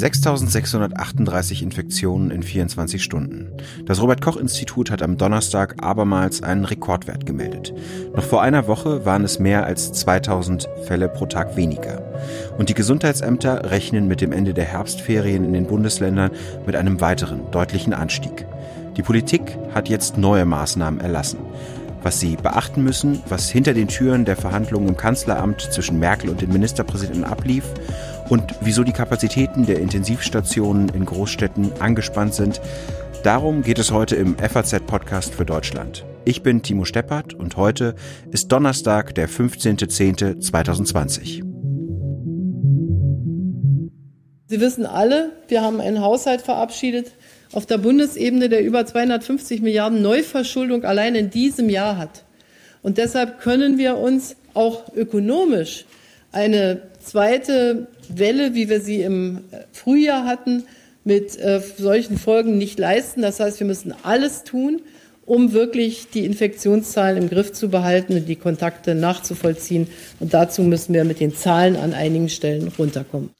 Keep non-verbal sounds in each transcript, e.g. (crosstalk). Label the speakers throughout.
Speaker 1: 6.638 Infektionen in 24 Stunden. Das Robert Koch Institut hat am Donnerstag abermals einen Rekordwert gemeldet. Noch vor einer Woche waren es mehr als 2000 Fälle pro Tag weniger. Und die Gesundheitsämter rechnen mit dem Ende der Herbstferien in den Bundesländern mit einem weiteren deutlichen Anstieg. Die Politik hat jetzt neue Maßnahmen erlassen was sie beachten müssen, was hinter den Türen der Verhandlungen im Kanzleramt zwischen Merkel und den Ministerpräsidenten ablief und wieso die Kapazitäten der Intensivstationen in Großstädten angespannt sind. Darum geht es heute im FAZ-Podcast für Deutschland. Ich bin Timo Steppert und heute ist Donnerstag, der 15.10.2020.
Speaker 2: Sie wissen alle, wir haben einen Haushalt verabschiedet auf der Bundesebene, der über 250 Milliarden Neuverschuldung allein in diesem Jahr hat. Und deshalb können wir uns auch ökonomisch eine zweite Welle, wie wir sie im Frühjahr hatten, mit äh, solchen Folgen nicht leisten. Das heißt, wir müssen alles tun, um wirklich die Infektionszahlen im Griff zu behalten und die Kontakte nachzuvollziehen. Und dazu müssen wir mit den Zahlen an einigen Stellen runterkommen.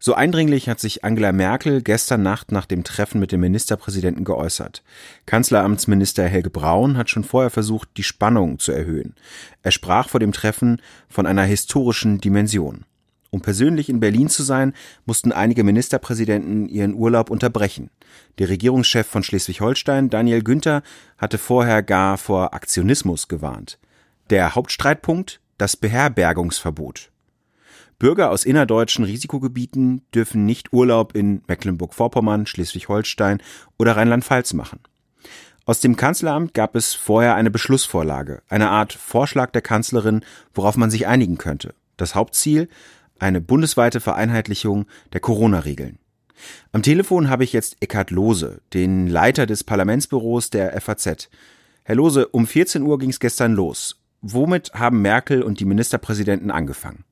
Speaker 1: So eindringlich hat sich Angela Merkel gestern Nacht nach dem Treffen mit dem Ministerpräsidenten geäußert. Kanzleramtsminister Helge Braun hat schon vorher versucht, die Spannung zu erhöhen. Er sprach vor dem Treffen von einer historischen Dimension. Um persönlich in Berlin zu sein, mussten einige Ministerpräsidenten ihren Urlaub unterbrechen. Der Regierungschef von Schleswig-Holstein, Daniel Günther, hatte vorher gar vor Aktionismus gewarnt. Der Hauptstreitpunkt? Das Beherbergungsverbot. Bürger aus innerdeutschen Risikogebieten dürfen nicht Urlaub in Mecklenburg-Vorpommern, Schleswig-Holstein oder Rheinland-Pfalz machen. Aus dem Kanzleramt gab es vorher eine Beschlussvorlage, eine Art Vorschlag der Kanzlerin, worauf man sich einigen könnte. Das Hauptziel eine bundesweite Vereinheitlichung der Corona-Regeln. Am Telefon habe ich jetzt Eckhard Lose, den Leiter des Parlamentsbüros der FAZ. Herr Lose, um 14 Uhr ging es gestern los. Womit haben Merkel und die Ministerpräsidenten angefangen?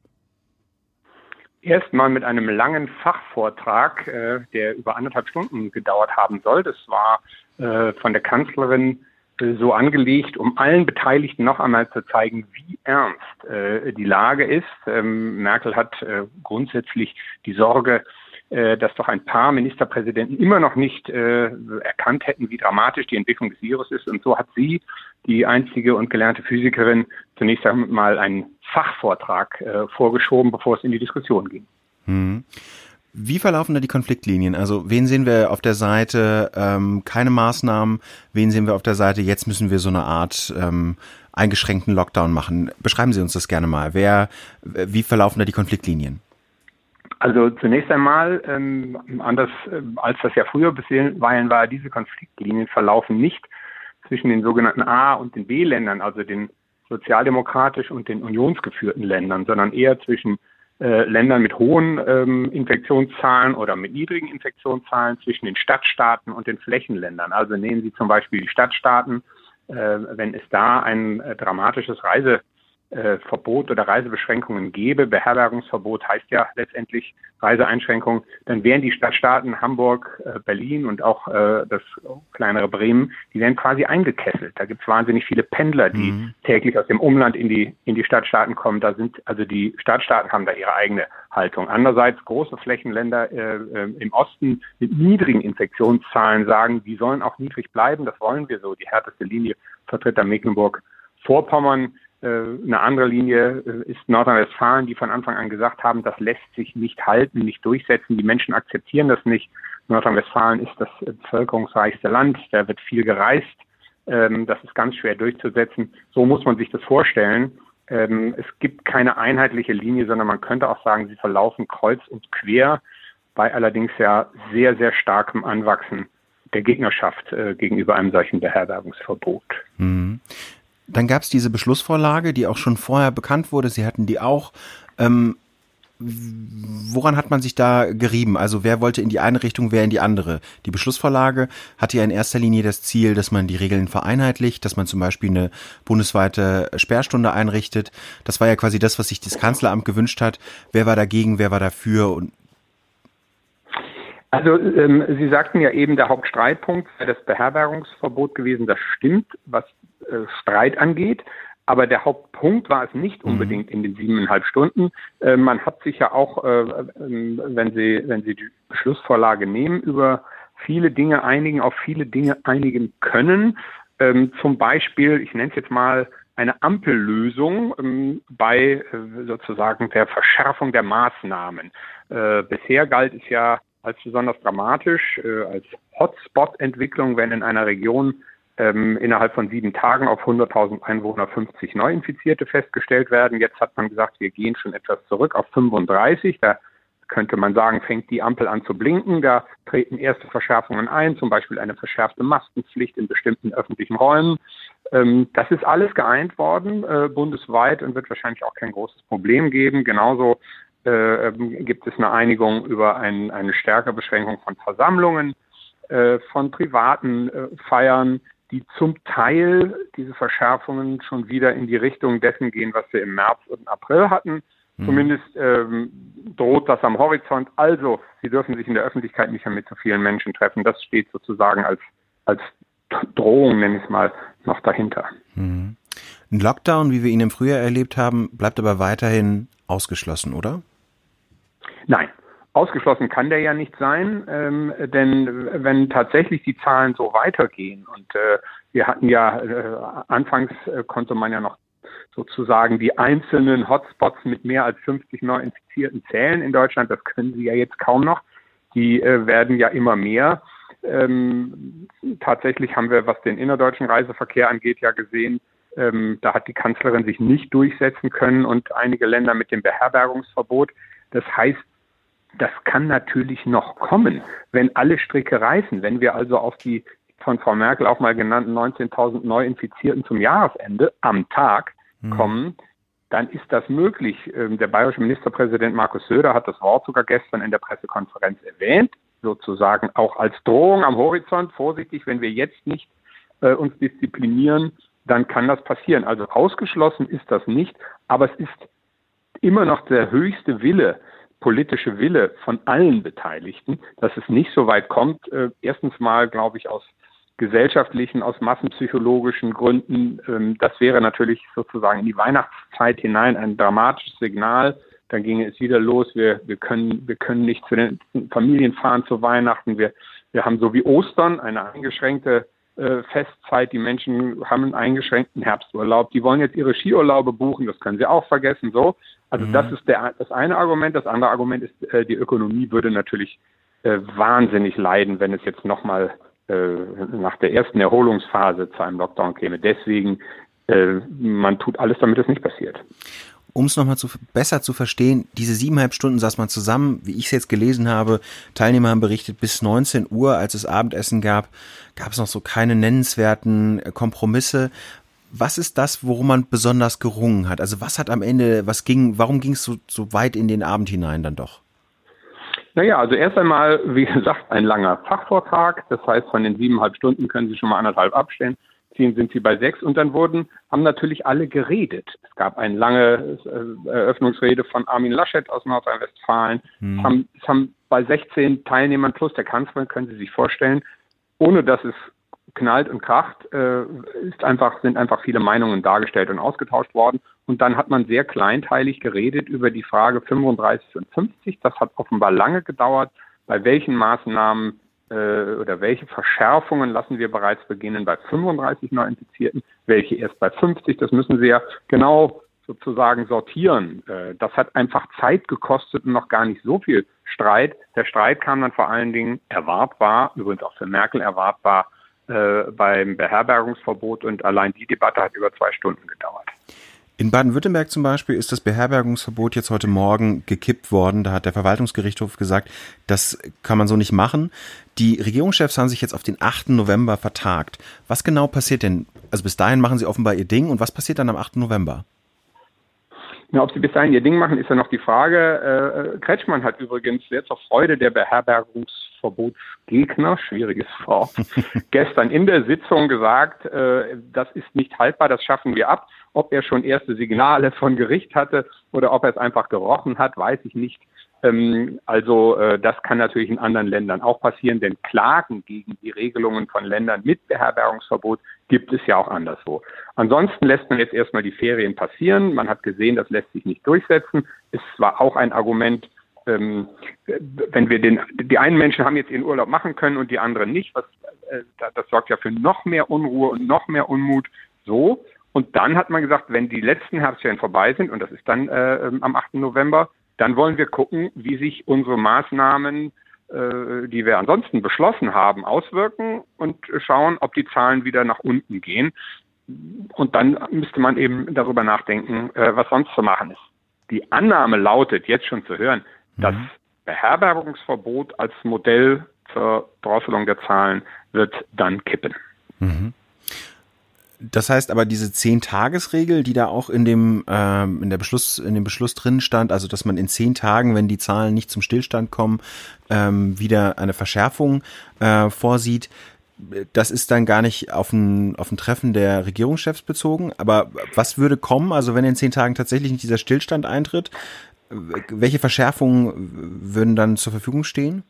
Speaker 3: Erstmal mit einem langen Fachvortrag, äh, der über anderthalb Stunden gedauert haben soll. Das war äh, von der Kanzlerin äh, so angelegt, um allen Beteiligten noch einmal zu zeigen, wie ernst äh, die Lage ist. Ähm, Merkel hat äh, grundsätzlich die Sorge, dass doch ein paar Ministerpräsidenten immer noch nicht äh, erkannt hätten, wie dramatisch die Entwicklung des Virus ist. Und so hat sie, die einzige und gelernte Physikerin, zunächst einmal einen Fachvortrag äh, vorgeschoben, bevor es in die Diskussion ging. Hm.
Speaker 1: Wie verlaufen da die Konfliktlinien? Also wen sehen wir auf der Seite ähm, keine Maßnahmen? Wen sehen wir auf der Seite jetzt müssen wir so eine Art ähm, eingeschränkten Lockdown machen? Beschreiben Sie uns das gerne mal. Wer, wie verlaufen da die Konfliktlinien?
Speaker 3: Also zunächst einmal, ähm, anders äh, als das ja früher bisweilen war, diese Konfliktlinien verlaufen nicht zwischen den sogenannten A- und den B-Ländern, also den sozialdemokratisch und den unionsgeführten Ländern, sondern eher zwischen äh, Ländern mit hohen ähm, Infektionszahlen oder mit niedrigen Infektionszahlen, zwischen den Stadtstaaten und den Flächenländern. Also nehmen Sie zum Beispiel die Stadtstaaten, äh, wenn es da ein äh, dramatisches Reise äh, Verbot oder Reisebeschränkungen gäbe, Beherbergungsverbot heißt ja letztendlich Reiseeinschränkungen, dann wären die Stadtstaaten Hamburg, äh, Berlin und auch äh, das kleinere Bremen, die wären quasi eingekesselt. Da gibt es wahnsinnig viele Pendler, die mhm. täglich aus dem Umland in die in die Stadtstaaten kommen. Da sind also die Stadtstaaten haben da ihre eigene Haltung. Andererseits große Flächenländer äh, äh, im Osten mit niedrigen Infektionszahlen sagen, die sollen auch niedrig bleiben. Das wollen wir so. Die härteste Linie vertritt da Mecklenburg-Vorpommern äh, eine andere Linie äh, ist Nordrhein-Westfalen, die von Anfang an gesagt haben, das lässt sich nicht halten, nicht durchsetzen. Die Menschen akzeptieren das nicht. Nordrhein-Westfalen ist das bevölkerungsreichste Land, da wird viel gereist. Ähm, das ist ganz schwer durchzusetzen. So muss man sich das vorstellen. Ähm, es gibt keine einheitliche Linie, sondern man könnte auch sagen, sie verlaufen kreuz und quer, bei allerdings ja sehr, sehr starkem Anwachsen der Gegnerschaft äh, gegenüber einem solchen Beherbergungsverbot. Mhm.
Speaker 1: Dann gab es diese Beschlussvorlage, die auch schon vorher bekannt wurde. Sie hatten die auch. Ähm, woran hat man sich da gerieben? Also wer wollte in die eine Richtung, wer in die andere? Die Beschlussvorlage hatte ja in erster Linie das Ziel, dass man die Regeln vereinheitlicht, dass man zum Beispiel eine bundesweite Sperrstunde einrichtet. Das war ja quasi das, was sich das Kanzleramt gewünscht hat. Wer war dagegen, wer war dafür und
Speaker 3: also ähm, Sie sagten ja eben, der Hauptstreitpunkt sei das Beherbergungsverbot gewesen. Das stimmt, was äh, Streit angeht. Aber der Hauptpunkt war es nicht mhm. unbedingt in den siebeneinhalb Stunden. Äh, man hat sich ja auch, äh, ähm, wenn Sie, wenn Sie die Beschlussvorlage nehmen, über viele Dinge einigen, auf viele Dinge einigen können. Ähm, zum Beispiel, ich nenne es jetzt mal eine Ampellösung ähm, bei äh, sozusagen der Verschärfung der Maßnahmen. Äh, bisher galt es ja als besonders dramatisch, äh, als Hotspot-Entwicklung, wenn in einer Region ähm, innerhalb von sieben Tagen auf 100.000 Einwohner 50 Neuinfizierte festgestellt werden. Jetzt hat man gesagt, wir gehen schon etwas zurück auf 35. Da könnte man sagen, fängt die Ampel an zu blinken. Da treten erste Verschärfungen ein, zum Beispiel eine verschärfte Maskenpflicht in bestimmten öffentlichen Räumen. Ähm, das ist alles geeint worden äh, bundesweit und wird wahrscheinlich auch kein großes Problem geben. Genauso äh, ähm, gibt es eine Einigung über ein, eine stärkere Beschränkung von Versammlungen, äh, von privaten äh, Feiern, die zum Teil diese Verschärfungen schon wieder in die Richtung dessen gehen, was wir im März und April hatten. Mhm. Zumindest ähm, droht das am Horizont. Also, sie dürfen sich in der Öffentlichkeit nicht mehr mit so vielen Menschen treffen. Das steht sozusagen als, als Drohung, nenne ich es mal, noch dahinter.
Speaker 1: Mhm. Ein Lockdown, wie wir ihn im Frühjahr erlebt haben, bleibt aber weiterhin ausgeschlossen, oder?
Speaker 3: Nein. Ausgeschlossen kann der ja nicht sein, ähm, denn wenn tatsächlich die Zahlen so weitergehen und äh, wir hatten ja äh, anfangs äh, konnte man ja noch sozusagen die einzelnen Hotspots mit mehr als 50 Neuinfizierten zählen in Deutschland. Das können sie ja jetzt kaum noch. Die äh, werden ja immer mehr. Ähm, tatsächlich haben wir, was den innerdeutschen Reiseverkehr angeht, ja gesehen, ähm, da hat die Kanzlerin sich nicht durchsetzen können und einige Länder mit dem Beherbergungsverbot. Das heißt, das kann natürlich noch kommen, wenn alle Stricke reißen. Wenn wir also auf die von Frau Merkel auch mal genannten 19.000 Neuinfizierten zum Jahresende am Tag mhm. kommen, dann ist das möglich. Ähm, der bayerische Ministerpräsident Markus Söder hat das Wort sogar gestern in der Pressekonferenz erwähnt, sozusagen auch als Drohung am Horizont. Vorsichtig, wenn wir jetzt nicht äh, uns disziplinieren, dann kann das passieren. Also ausgeschlossen ist das nicht, aber es ist immer noch der höchste Wille politische Wille von allen Beteiligten, dass es nicht so weit kommt. Äh, erstens mal, glaube ich, aus gesellschaftlichen, aus massenpsychologischen Gründen. Ähm, das wäre natürlich sozusagen in die Weihnachtszeit hinein ein dramatisches Signal. Dann ginge es wieder los. Wir, wir können, wir können nicht zu den Familien fahren zu Weihnachten. Wir, wir haben so wie Ostern eine eingeschränkte äh, Festzeit. Die Menschen haben einen eingeschränkten Herbsturlaub. Die wollen jetzt ihre Skiurlaube buchen. Das können sie auch vergessen. So. Also mhm. das ist der, das eine Argument. Das andere Argument ist, äh, die Ökonomie würde natürlich äh, wahnsinnig leiden, wenn es jetzt nochmal äh, nach der ersten Erholungsphase zu einem Lockdown käme. Deswegen, äh, man tut alles, damit es nicht passiert
Speaker 1: um es nochmal zu, besser zu verstehen, diese siebeneinhalb Stunden saß man zusammen, wie ich es jetzt gelesen habe, Teilnehmer haben berichtet, bis 19 Uhr, als es Abendessen gab, gab es noch so keine nennenswerten äh, Kompromisse. Was ist das, worum man besonders gerungen hat? Also was hat am Ende, was ging, warum ging es so, so weit in den Abend hinein dann doch?
Speaker 3: Naja, also erst einmal, wie gesagt, ein langer Fachvortrag. Das heißt, von den siebeneinhalb Stunden können Sie schon mal anderthalb abstellen ziehen, sind sie bei sechs. Und dann wurden, haben natürlich alle geredet. Es gab eine lange äh, Eröffnungsrede von Armin Laschet aus Nordrhein-Westfalen. Mhm. Es, haben, es haben bei 16 Teilnehmern plus der Kanzlerin, können Sie sich vorstellen, ohne dass es knallt und kracht, äh, ist einfach, sind einfach viele Meinungen dargestellt und ausgetauscht worden. Und dann hat man sehr kleinteilig geredet über die Frage 35 und 50. Das hat offenbar lange gedauert. Bei welchen Maßnahmen äh, oder welche Verschärfungen lassen wir bereits beginnen bei 35 Neuinfizierten, welche erst bei 50. Das müssen Sie ja genau sozusagen sortieren. Äh, das hat einfach Zeit gekostet und noch gar nicht so viel Streit. Der Streit kam dann vor allen Dingen erwartbar, übrigens auch für Merkel erwartbar, äh, beim Beherbergungsverbot und allein die Debatte hat über zwei Stunden gedauert.
Speaker 1: In Baden-Württemberg zum Beispiel ist das Beherbergungsverbot jetzt heute Morgen gekippt worden. Da hat der Verwaltungsgerichtshof gesagt, das kann man so nicht machen. Die Regierungschefs haben sich jetzt auf den 8. November vertagt. Was genau passiert denn? Also bis dahin machen sie offenbar ihr Ding und was passiert dann am 8. November?
Speaker 3: Ja, ob sie bis dahin ihr Ding machen, ist ja noch die Frage. Äh, Kretschmann hat übrigens sehr zur Freude der Beherbergungsverbotsgegner, schwieriges (laughs) Wort, gestern in der Sitzung gesagt, äh, das ist nicht haltbar, das schaffen wir ab. Ob er schon erste Signale von Gericht hatte oder ob er es einfach gerochen hat, weiß ich nicht. Ähm, also äh, das kann natürlich in anderen Ländern auch passieren, denn Klagen gegen die Regelungen von Ländern mit Beherbergungsverbot gibt es ja auch anderswo. Ansonsten lässt man jetzt erstmal die Ferien passieren. Man hat gesehen, das lässt sich nicht durchsetzen. Es war auch ein Argument, ähm, wenn wir den, die einen Menschen haben jetzt ihren Urlaub machen können und die anderen nicht, was, äh, das sorgt ja für noch mehr Unruhe und noch mehr Unmut. So. Und dann hat man gesagt, wenn die letzten Herbstferien vorbei sind, und das ist dann äh, am 8. November, dann wollen wir gucken, wie sich unsere Maßnahmen, äh, die wir ansonsten beschlossen haben, auswirken und schauen, ob die Zahlen wieder nach unten gehen. Und dann müsste man eben darüber nachdenken, äh, was sonst zu machen ist. Die Annahme lautet, jetzt schon zu hören. Das Beherbergungsverbot als Modell zur Drosselung der Zahlen wird dann kippen. Mhm.
Speaker 1: Das heißt aber diese Zehn-Tages-Regel, die da auch in dem ähm, in der Beschluss in dem Beschluss drin stand, also dass man in zehn Tagen, wenn die Zahlen nicht zum Stillstand kommen, ähm, wieder eine Verschärfung äh, vorsieht. Das ist dann gar nicht auf ein, auf ein Treffen der Regierungschefs bezogen. Aber was würde kommen, also wenn in zehn Tagen tatsächlich nicht dieser Stillstand eintritt, welche Verschärfungen würden dann zur Verfügung stehen?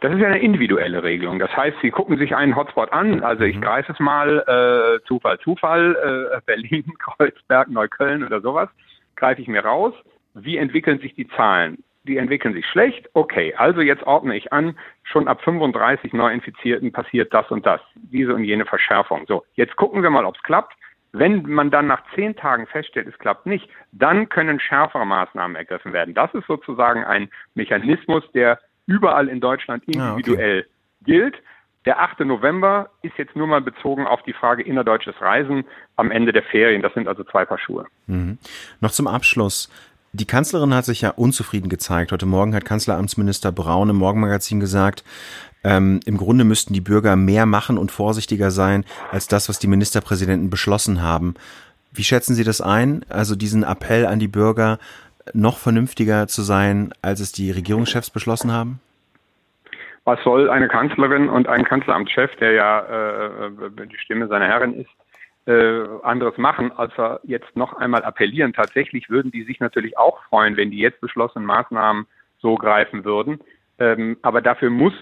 Speaker 3: Das ist ja eine individuelle Regelung. Das heißt, Sie gucken sich einen Hotspot an. Also ich mhm. greife es mal, äh, Zufall, Zufall, äh, Berlin, (laughs) Kreuzberg, Neukölln oder sowas, greife ich mir raus. Wie entwickeln sich die Zahlen? Die entwickeln sich schlecht. Okay, also jetzt ordne ich an, schon ab 35 Neuinfizierten passiert das und das, diese und jene Verschärfung. So, jetzt gucken wir mal, ob es klappt. Wenn man dann nach zehn Tagen feststellt, es klappt nicht, dann können schärfere Maßnahmen ergriffen werden. Das ist sozusagen ein Mechanismus, der überall in Deutschland individuell ah, okay. gilt. Der 8. November ist jetzt nur mal bezogen auf die Frage innerdeutsches Reisen am Ende der Ferien. Das sind also zwei Paar Schuhe.
Speaker 1: Mhm. Noch zum Abschluss. Die Kanzlerin hat sich ja unzufrieden gezeigt. Heute Morgen hat Kanzleramtsminister Braun im Morgenmagazin gesagt, ähm, im Grunde müssten die Bürger mehr machen und vorsichtiger sein als das, was die Ministerpräsidenten beschlossen haben. Wie schätzen Sie das ein? Also diesen Appell an die Bürger, noch vernünftiger zu sein, als es die Regierungschefs beschlossen haben?
Speaker 3: Was soll eine Kanzlerin und ein Kanzleramtschef, der ja äh, die Stimme seiner Herrin ist, äh, anderes machen, als er jetzt noch einmal appellieren. Tatsächlich würden die sich natürlich auch freuen, wenn die jetzt beschlossenen Maßnahmen so greifen würden. Ähm, aber dafür muss,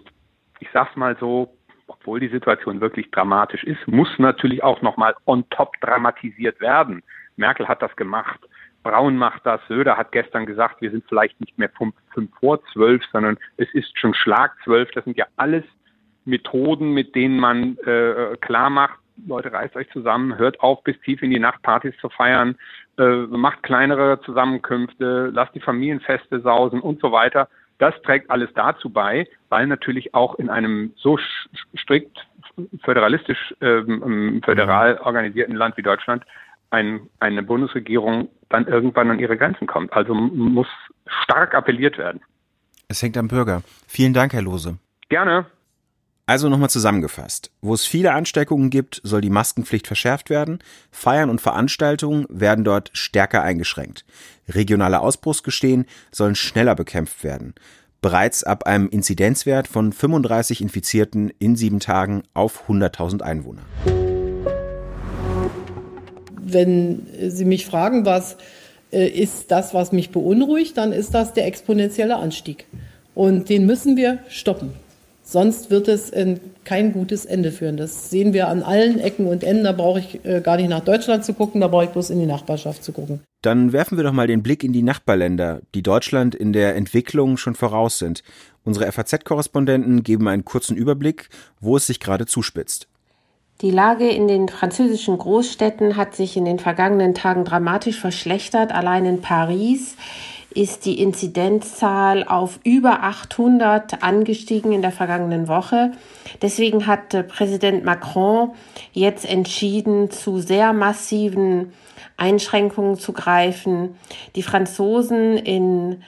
Speaker 3: ich sag's mal so, obwohl die Situation wirklich dramatisch ist, muss natürlich auch nochmal on top dramatisiert werden. Merkel hat das gemacht. Braun macht das. Söder hat gestern gesagt, wir sind vielleicht nicht mehr fünf, fünf vor zwölf, sondern es ist schon Schlag zwölf. Das sind ja alles Methoden, mit denen man äh, klar macht, Leute, reißt euch zusammen, hört auf, bis tief in die Nacht Partys zu feiern, äh, macht kleinere Zusammenkünfte, lasst die Familienfeste sausen und so weiter. Das trägt alles dazu bei, weil natürlich auch in einem so strikt föderalistisch, ähm, ähm föderal organisierten Land wie Deutschland ein, eine Bundesregierung dann irgendwann an ihre Grenzen kommt. Also muss stark appelliert werden.
Speaker 1: Es hängt am Bürger. Vielen Dank, Herr Lose.
Speaker 3: Gerne.
Speaker 1: Also nochmal zusammengefasst. Wo es viele Ansteckungen gibt, soll die Maskenpflicht verschärft werden. Feiern und Veranstaltungen werden dort stärker eingeschränkt. Regionale Ausbruchsgestehen sollen schneller bekämpft werden. Bereits ab einem Inzidenzwert von 35 Infizierten in sieben Tagen auf 100.000 Einwohner
Speaker 2: wenn Sie mich fragen, was äh, ist das, was mich beunruhigt, dann ist das der exponentielle Anstieg. Und den müssen wir stoppen. Sonst wird es in kein gutes Ende führen. Das sehen wir an allen Ecken und Enden. Da brauche ich äh, gar nicht nach Deutschland zu gucken, da brauche ich bloß in die Nachbarschaft zu gucken.
Speaker 1: Dann werfen wir doch mal den Blick in die Nachbarländer, die Deutschland in der Entwicklung schon voraus sind. Unsere FAZ-Korrespondenten geben einen kurzen Überblick, wo es sich gerade zuspitzt.
Speaker 4: Die Lage in den französischen Großstädten hat sich in den vergangenen Tagen dramatisch verschlechtert. Allein in Paris ist die Inzidenzzahl auf über 800 angestiegen in der vergangenen Woche. Deswegen hat äh, Präsident Macron jetzt entschieden, zu sehr massiven Einschränkungen zu greifen. Die Franzosen in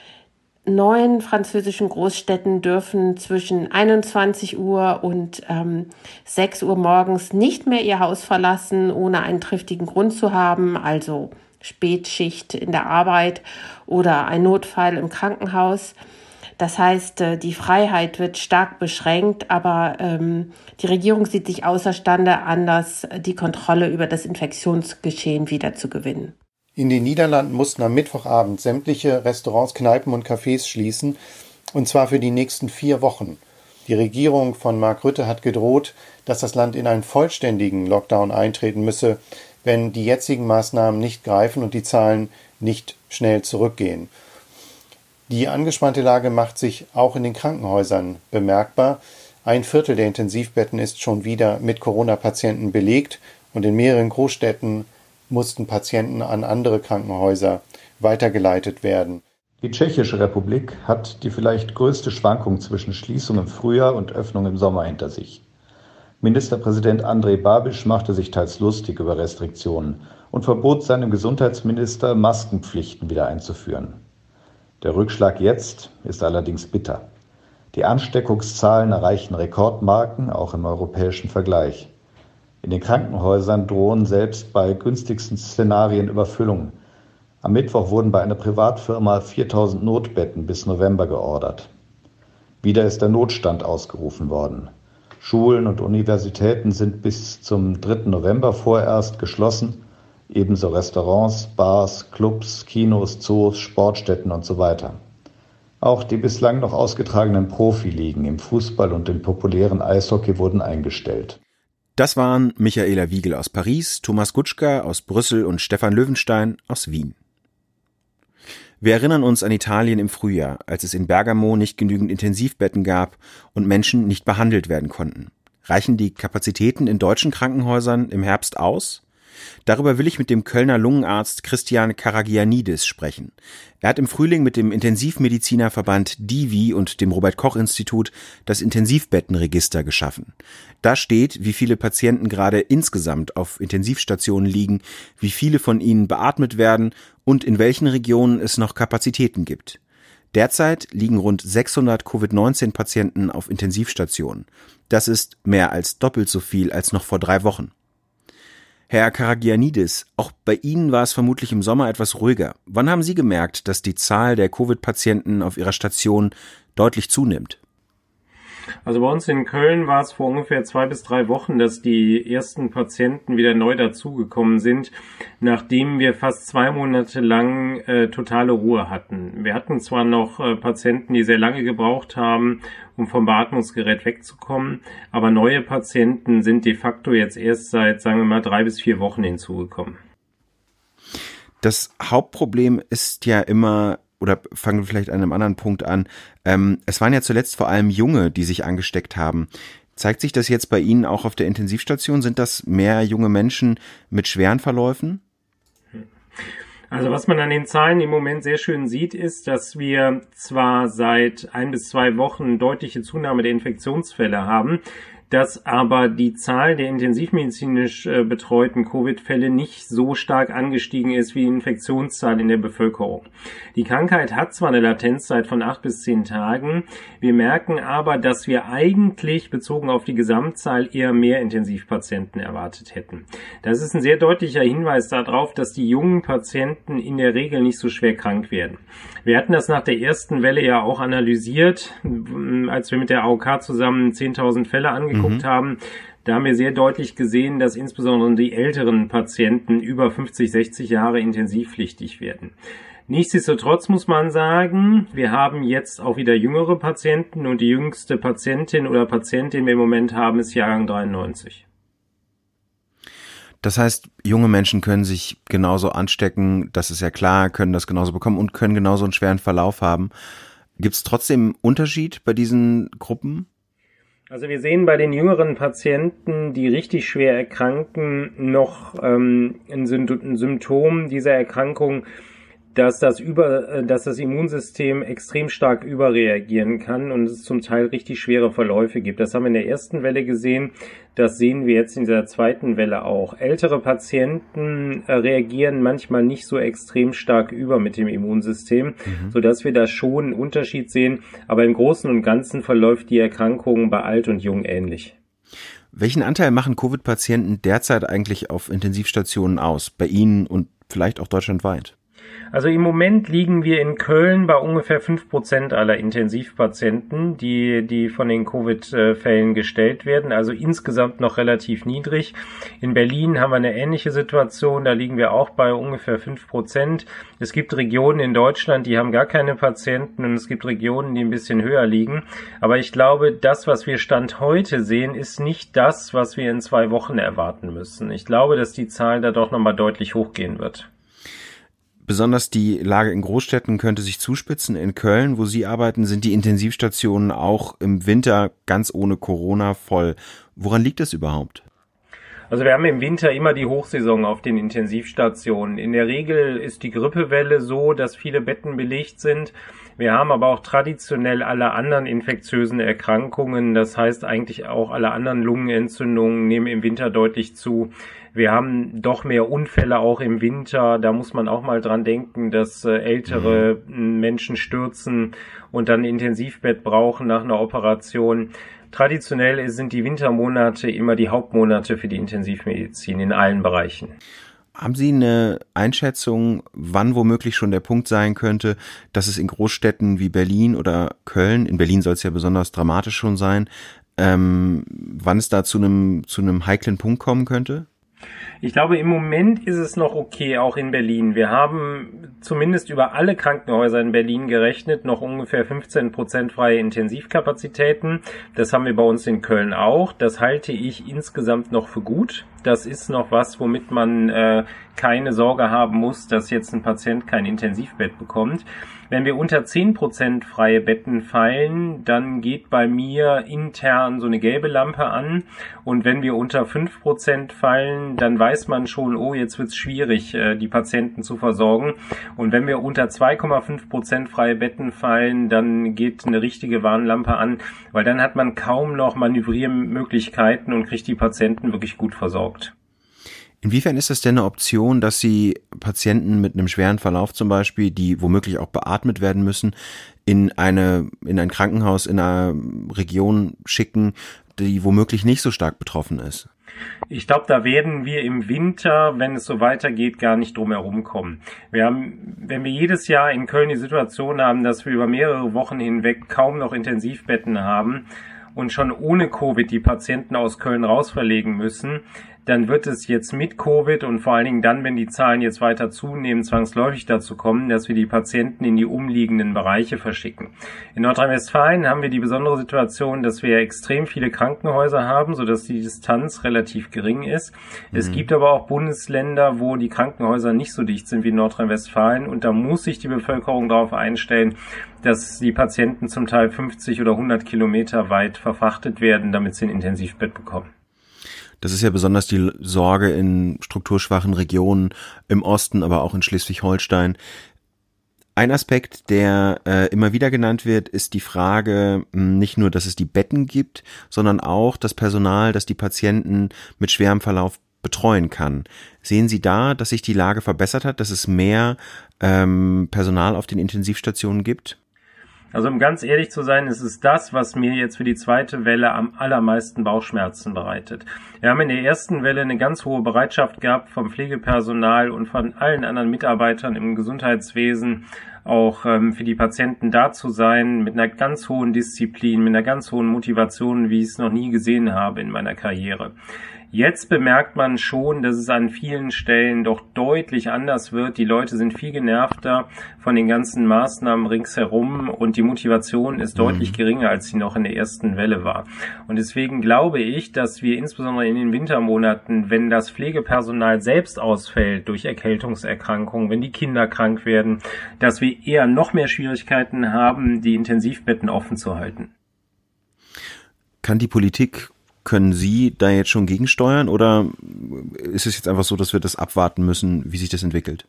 Speaker 4: neun französischen Großstädten dürfen zwischen 21 Uhr und ähm, 6 Uhr morgens nicht mehr ihr Haus verlassen, ohne einen triftigen Grund zu haben, also Spätschicht in der Arbeit oder ein Notfall im Krankenhaus. Das heißt, äh, die Freiheit wird stark beschränkt, aber ähm, die Regierung sieht sich außerstande, anders die Kontrolle über das Infektionsgeschehen wiederzugewinnen.
Speaker 5: In den Niederlanden mussten am Mittwochabend sämtliche Restaurants, Kneipen und Cafés schließen, und zwar für die nächsten vier Wochen. Die Regierung von Mark Rutte hat gedroht, dass das Land in einen vollständigen Lockdown eintreten müsse, wenn die jetzigen Maßnahmen nicht greifen und die Zahlen nicht schnell zurückgehen. Die angespannte Lage macht sich auch in den Krankenhäusern bemerkbar. Ein Viertel der Intensivbetten ist schon wieder mit Corona-Patienten belegt und in mehreren Großstädten mussten Patienten an andere Krankenhäuser weitergeleitet werden.
Speaker 6: Die Tschechische Republik hat die vielleicht größte Schwankung zwischen Schließung im Frühjahr und Öffnung im Sommer hinter sich. Ministerpräsident Andrej Babiš machte sich teils lustig über Restriktionen und verbot seinem Gesundheitsminister, Maskenpflichten wieder einzuführen. Der Rückschlag jetzt ist allerdings bitter. Die Ansteckungszahlen erreichen Rekordmarken, auch im europäischen Vergleich. In den Krankenhäusern drohen selbst bei günstigsten Szenarien Überfüllungen. Am Mittwoch wurden bei einer Privatfirma 4000 Notbetten bis November geordert. Wieder ist der Notstand ausgerufen worden. Schulen und Universitäten sind bis zum 3. November vorerst geschlossen, ebenso Restaurants, Bars, Clubs, Kinos, Zoos, Sportstätten und so weiter. Auch die bislang noch ausgetragenen Profiligen im Fußball und im populären Eishockey wurden eingestellt.
Speaker 1: Das waren Michaela Wiegel aus Paris, Thomas Gutschka aus Brüssel und Stefan Löwenstein aus Wien. Wir erinnern uns an Italien im Frühjahr, als es in Bergamo nicht genügend Intensivbetten gab und Menschen nicht behandelt werden konnten. Reichen die Kapazitäten in deutschen Krankenhäusern im Herbst aus? Darüber will ich mit dem Kölner Lungenarzt Christian Karagianidis sprechen. Er hat im Frühling mit dem Intensivmedizinerverband Divi und dem Robert Koch Institut das Intensivbettenregister geschaffen. Da steht, wie viele Patienten gerade insgesamt auf Intensivstationen liegen, wie viele von ihnen beatmet werden und in welchen Regionen es noch Kapazitäten gibt. Derzeit liegen rund 600 Covid-19 Patienten auf Intensivstationen. Das ist mehr als doppelt so viel als noch vor drei Wochen. Herr Karagianidis, auch bei Ihnen war es vermutlich im Sommer etwas ruhiger. Wann haben Sie gemerkt, dass die Zahl der Covid-Patienten auf Ihrer Station deutlich zunimmt?
Speaker 7: Also bei uns in Köln war es vor ungefähr zwei bis drei Wochen, dass die ersten Patienten wieder neu dazugekommen sind, nachdem wir fast zwei Monate lang äh, totale Ruhe hatten. Wir hatten zwar noch äh, Patienten, die sehr lange gebraucht haben, um vom Beatmungsgerät wegzukommen, aber neue Patienten sind de facto jetzt erst seit, sagen wir mal, drei bis vier Wochen hinzugekommen.
Speaker 1: Das Hauptproblem ist ja immer oder fangen wir vielleicht an einem anderen Punkt an. Ähm, es waren ja zuletzt vor allem Junge, die sich angesteckt haben. Zeigt sich das jetzt bei Ihnen auch auf der Intensivstation? Sind das mehr junge Menschen mit schweren Verläufen?
Speaker 7: Also was man an den Zahlen im Moment sehr schön sieht, ist, dass wir zwar seit ein bis zwei Wochen deutliche Zunahme der Infektionsfälle haben, dass aber die Zahl der intensivmedizinisch äh, betreuten Covid-Fälle nicht so stark angestiegen ist wie die Infektionszahl in der Bevölkerung. Die Krankheit hat zwar eine Latenzzeit von acht bis zehn Tagen, wir merken aber, dass wir eigentlich bezogen auf die Gesamtzahl eher mehr Intensivpatienten erwartet hätten. Das ist ein sehr deutlicher Hinweis darauf, dass die jungen Patienten in der Regel nicht so schwer krank werden. Wir hatten das nach der ersten Welle ja auch analysiert, als wir mit der AOK zusammen 10.000 Fälle angeguckt angeguckt mhm. haben, da haben wir sehr deutlich gesehen, dass insbesondere die älteren Patienten über 50, 60 Jahre intensivpflichtig werden. Nichtsdestotrotz muss man sagen, wir haben jetzt auch wieder jüngere Patienten und die jüngste Patientin oder Patientin, die wir im Moment haben, ist Jahrgang 93.
Speaker 1: Das heißt, junge Menschen können sich genauso anstecken, das ist ja klar, können das genauso bekommen und können genauso einen schweren Verlauf haben. Gibt es trotzdem Unterschied bei diesen Gruppen?
Speaker 7: Also wir sehen bei den jüngeren Patienten, die richtig schwer erkranken, noch ähm, ein Symptom dieser Erkrankung, dass das über, äh, dass das Immunsystem extrem stark überreagieren kann und es zum Teil richtig schwere Verläufe gibt. Das haben wir in der ersten Welle gesehen. Das sehen wir jetzt in dieser zweiten Welle auch. Ältere Patienten äh, reagieren manchmal nicht so extrem stark über mit dem Immunsystem, mhm. so dass wir da schon einen Unterschied sehen. Aber im Großen und Ganzen verläuft die Erkrankung bei alt und jung ähnlich.
Speaker 1: Welchen Anteil machen Covid-Patienten derzeit eigentlich auf Intensivstationen aus? Bei Ihnen und vielleicht auch deutschlandweit?
Speaker 7: Also im Moment liegen wir in Köln bei ungefähr fünf Prozent aller Intensivpatienten, die, die von den Covid-Fällen gestellt werden. Also insgesamt noch relativ niedrig. In Berlin haben wir eine ähnliche Situation. Da liegen wir auch bei ungefähr fünf Prozent. Es gibt Regionen in Deutschland, die haben gar keine Patienten und es gibt Regionen, die ein bisschen höher liegen. Aber ich glaube, das, was wir Stand heute sehen, ist nicht das, was wir in zwei Wochen erwarten müssen. Ich glaube, dass die Zahl da doch nochmal deutlich hochgehen wird.
Speaker 1: Besonders die Lage in Großstädten könnte sich zuspitzen. In Köln, wo Sie arbeiten, sind die Intensivstationen auch im Winter ganz ohne Corona voll. Woran liegt das überhaupt?
Speaker 7: Also wir haben im Winter immer die Hochsaison auf den Intensivstationen. In der Regel ist die Grippewelle so, dass viele Betten belegt sind. Wir haben aber auch traditionell alle anderen infektiösen Erkrankungen. Das heißt eigentlich auch alle anderen Lungenentzündungen nehmen im Winter deutlich zu. Wir haben doch mehr Unfälle auch im Winter. Da muss man auch mal dran denken, dass äh, ältere mhm. Menschen stürzen und dann Intensivbett brauchen nach einer Operation. Traditionell sind die Wintermonate immer die Hauptmonate für die Intensivmedizin in allen Bereichen.
Speaker 1: Haben Sie eine Einschätzung, wann womöglich schon der Punkt sein könnte, dass es in Großstädten wie Berlin oder Köln, in Berlin soll es ja besonders dramatisch schon sein, ähm, wann es da zu einem, zu einem heiklen Punkt kommen könnte?
Speaker 7: Ich glaube, im Moment ist es noch okay, auch in Berlin. Wir haben zumindest über alle Krankenhäuser in Berlin gerechnet, noch ungefähr 15 Prozent freie Intensivkapazitäten. Das haben wir bei uns in Köln auch. Das halte ich insgesamt noch für gut. Das ist noch was, womit man äh, keine Sorge haben muss, dass jetzt ein Patient kein Intensivbett bekommt. Wenn wir unter 10% freie Betten fallen, dann geht bei mir intern so eine gelbe Lampe an. Und wenn wir unter 5% fallen, dann weiß man schon, oh, jetzt wird's schwierig, äh, die Patienten zu versorgen. Und wenn wir unter 2,5% freie Betten fallen, dann geht eine richtige Warnlampe an, weil dann hat man kaum noch Manövriermöglichkeiten und kriegt die Patienten wirklich gut versorgt.
Speaker 1: Inwiefern ist das denn eine Option, dass Sie Patienten mit einem schweren Verlauf zum Beispiel, die womöglich auch beatmet werden müssen, in eine, in ein Krankenhaus in einer Region schicken, die womöglich nicht so stark betroffen ist?
Speaker 7: Ich glaube, da werden wir im Winter, wenn es so weitergeht, gar nicht drum herum kommen. Wir haben, wenn wir jedes Jahr in Köln die Situation haben, dass wir über mehrere Wochen hinweg kaum noch Intensivbetten haben und schon ohne Covid die Patienten aus Köln rausverlegen müssen, dann wird es jetzt mit Covid und vor allen Dingen dann, wenn die Zahlen jetzt weiter zunehmen, zwangsläufig dazu kommen, dass wir die Patienten in die umliegenden Bereiche verschicken. In Nordrhein-Westfalen haben wir die besondere Situation, dass wir extrem viele Krankenhäuser haben, sodass die Distanz relativ gering ist. Mhm. Es gibt aber auch Bundesländer, wo die Krankenhäuser nicht so dicht sind wie Nordrhein-Westfalen und da muss sich die Bevölkerung darauf einstellen, dass die Patienten zum Teil 50 oder 100 Kilometer weit verfrachtet werden, damit sie ein Intensivbett bekommen.
Speaker 1: Das ist ja besonders die Sorge in strukturschwachen Regionen im Osten, aber auch in Schleswig-Holstein. Ein Aspekt, der äh, immer wieder genannt wird, ist die Frage hm, nicht nur, dass es die Betten gibt, sondern auch das Personal, das die Patienten mit schwerem Verlauf betreuen kann. Sehen Sie da, dass sich die Lage verbessert hat, dass es mehr ähm, Personal auf den Intensivstationen gibt?
Speaker 7: Also um ganz ehrlich zu sein, ist es das, was mir jetzt für die zweite Welle am allermeisten Bauchschmerzen bereitet. Wir haben in der ersten Welle eine ganz hohe Bereitschaft gehabt vom Pflegepersonal und von allen anderen Mitarbeitern im Gesundheitswesen, auch ähm, für die Patienten da zu sein, mit einer ganz hohen Disziplin, mit einer ganz hohen Motivation, wie ich es noch nie gesehen habe in meiner Karriere. Jetzt bemerkt man schon, dass es an vielen Stellen doch deutlich anders wird. Die Leute sind viel genervter von den ganzen Maßnahmen ringsherum und die Motivation ist deutlich mhm. geringer, als sie noch in der ersten Welle war. Und deswegen glaube ich, dass wir insbesondere in den Wintermonaten, wenn das Pflegepersonal selbst ausfällt durch Erkältungserkrankungen, wenn die Kinder krank werden, dass wir eher noch mehr Schwierigkeiten haben, die Intensivbetten offen zu halten.
Speaker 1: Kann die Politik können Sie da jetzt schon gegensteuern oder ist es jetzt einfach so, dass wir das abwarten müssen, wie sich das entwickelt?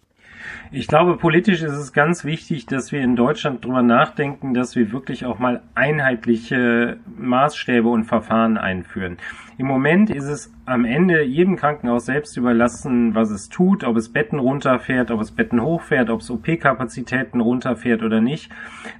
Speaker 7: Ich glaube, politisch ist es ganz wichtig, dass wir in Deutschland drüber nachdenken, dass wir wirklich auch mal einheitliche Maßstäbe und Verfahren einführen. Im Moment ist es am Ende jedem Krankenhaus selbst überlassen, was es tut, ob es Betten runterfährt, ob es Betten hochfährt, ob es OP-Kapazitäten runterfährt oder nicht.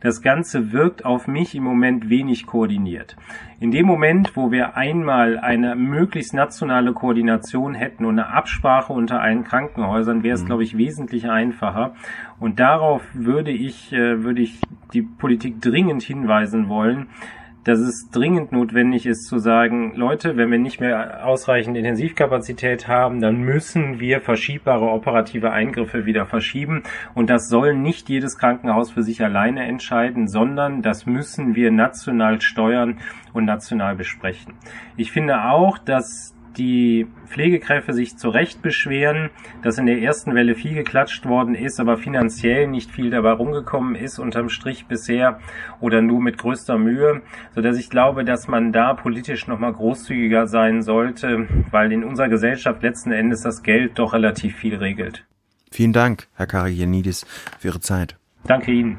Speaker 7: Das Ganze wirkt auf mich im Moment wenig koordiniert. In dem Moment, wo wir einmal eine möglichst nationale Koordination hätten und eine Absprache unter allen Krankenhäusern, wäre es, mhm. glaube ich, wesentlich einfacher. Und darauf würde ich, äh, würde ich die Politik dringend hinweisen wollen, dass es dringend notwendig ist zu sagen, Leute, wenn wir nicht mehr ausreichend Intensivkapazität haben, dann müssen wir verschiebbare operative Eingriffe wieder verschieben. Und das soll nicht jedes Krankenhaus für sich alleine entscheiden, sondern das müssen wir national steuern und national besprechen. Ich finde auch, dass die Pflegekräfte sich zu Recht beschweren, dass in der ersten Welle viel geklatscht worden ist, aber finanziell nicht viel dabei rumgekommen ist, unterm Strich bisher oder nur mit größter Mühe, so dass ich glaube, dass man da politisch nochmal großzügiger sein sollte, weil in unserer Gesellschaft letzten Endes das Geld doch relativ viel regelt.
Speaker 1: Vielen Dank, Herr Karagianidis, für Ihre Zeit.
Speaker 7: Danke Ihnen.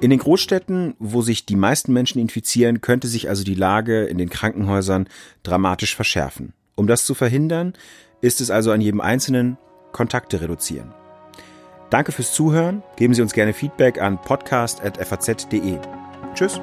Speaker 1: In den Großstädten, wo sich die meisten Menschen infizieren, könnte sich also die Lage in den Krankenhäusern dramatisch verschärfen. Um das zu verhindern, ist es also an jedem Einzelnen, Kontakte reduzieren. Danke fürs Zuhören. Geben Sie uns gerne Feedback an podcast.faz.de. Tschüss.